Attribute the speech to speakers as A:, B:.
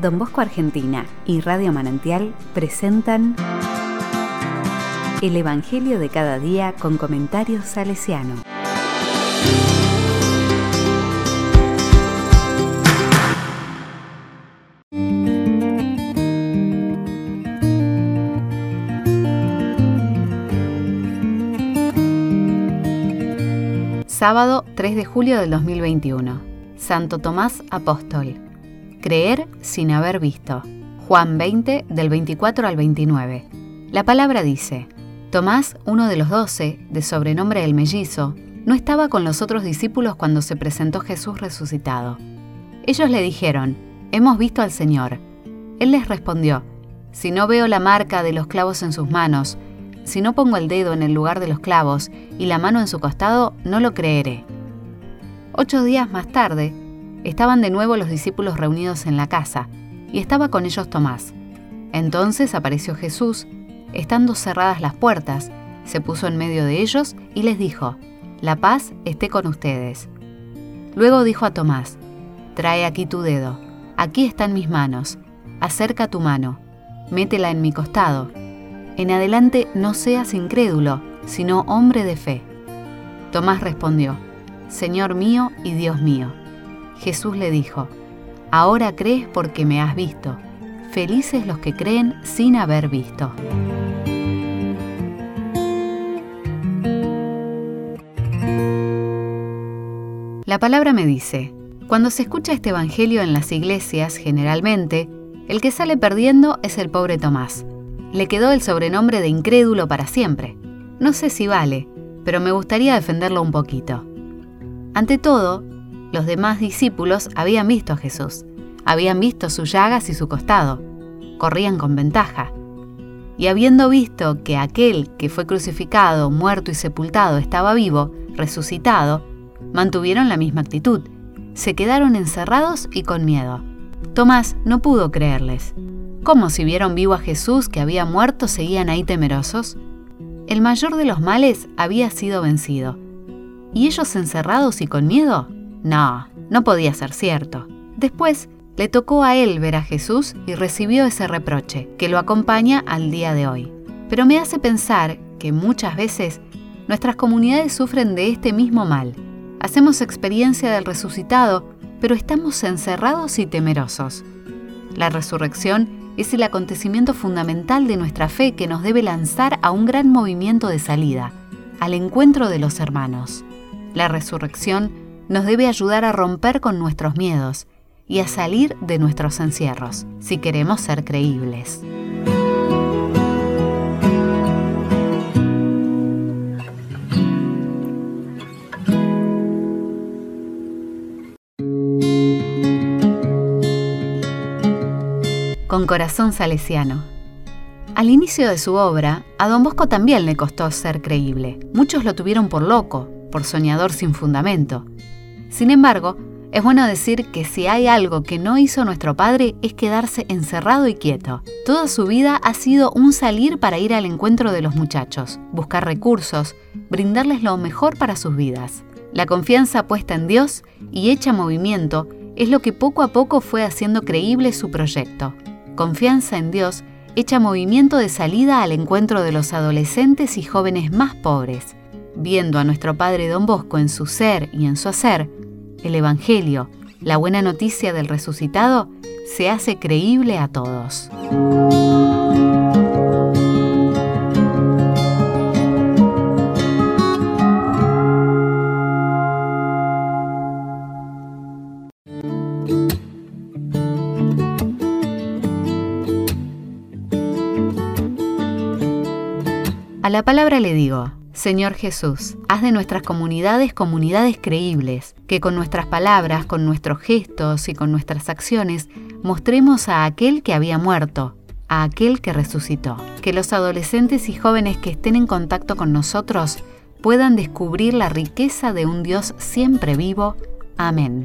A: Don Bosco Argentina y Radio Manantial presentan El Evangelio de cada día con comentarios salesiano. Sábado 3 de julio del 2021. Santo Tomás Apóstol. Creer sin haber visto. Juan 20 del 24 al 29. La palabra dice, Tomás, uno de los doce, de sobrenombre el mellizo, no estaba con los otros discípulos cuando se presentó Jesús resucitado. Ellos le dijeron, Hemos visto al Señor. Él les respondió, Si no veo la marca de los clavos en sus manos, si no pongo el dedo en el lugar de los clavos y la mano en su costado, no lo creeré. Ocho días más tarde, estaban de nuevo los discípulos reunidos en la casa, y estaba con ellos Tomás. Entonces apareció Jesús, estando cerradas las puertas, se puso en medio de ellos y les dijo, La paz esté con ustedes. Luego dijo a Tomás, Trae aquí tu dedo, aquí están mis manos, acerca tu mano, métela en mi costado en adelante no seas incrédulo, sino hombre de fe. Tomás respondió, Señor mío y Dios mío. Jesús le dijo, Ahora crees porque me has visto. Felices los que creen sin haber visto. La palabra me dice, cuando se escucha este Evangelio en las iglesias, generalmente, el que sale perdiendo es el pobre Tomás le quedó el sobrenombre de incrédulo para siempre. No sé si vale, pero me gustaría defenderlo un poquito. Ante todo, los demás discípulos habían visto a Jesús, habían visto sus llagas y su costado, corrían con ventaja. Y habiendo visto que aquel que fue crucificado, muerto y sepultado estaba vivo, resucitado, mantuvieron la misma actitud, se quedaron encerrados y con miedo. Tomás no pudo creerles, ¿Cómo si vieron vivo a Jesús que había muerto seguían ahí temerosos? El mayor de los males había sido vencido. ¿Y ellos encerrados y con miedo? No, no podía ser cierto. Después, le tocó a él ver a Jesús y recibió ese reproche, que lo acompaña al día de hoy. Pero me hace pensar que muchas veces nuestras comunidades sufren de este mismo mal. Hacemos experiencia del resucitado, pero estamos encerrados y temerosos. La resurrección es el acontecimiento fundamental de nuestra fe que nos debe lanzar a un gran movimiento de salida, al encuentro de los hermanos. La resurrección nos debe ayudar a romper con nuestros miedos y a salir de nuestros encierros, si queremos ser creíbles. con corazón salesiano. Al inicio de su obra, a don Bosco también le costó ser creíble. Muchos lo tuvieron por loco, por soñador sin fundamento. Sin embargo, es bueno decir que si hay algo que no hizo nuestro padre es quedarse encerrado y quieto. Toda su vida ha sido un salir para ir al encuentro de los muchachos, buscar recursos, brindarles lo mejor para sus vidas. La confianza puesta en Dios y hecha movimiento es lo que poco a poco fue haciendo creíble su proyecto confianza en Dios echa movimiento de salida al encuentro de los adolescentes y jóvenes más pobres. Viendo a nuestro Padre Don Bosco en su ser y en su hacer, el Evangelio, la buena noticia del resucitado, se hace creíble a todos. A la palabra le digo, Señor Jesús, haz de nuestras comunidades comunidades creíbles, que con nuestras palabras, con nuestros gestos y con nuestras acciones mostremos a aquel que había muerto, a aquel que resucitó. Que los adolescentes y jóvenes que estén en contacto con nosotros puedan descubrir la riqueza de un Dios siempre vivo. Amén.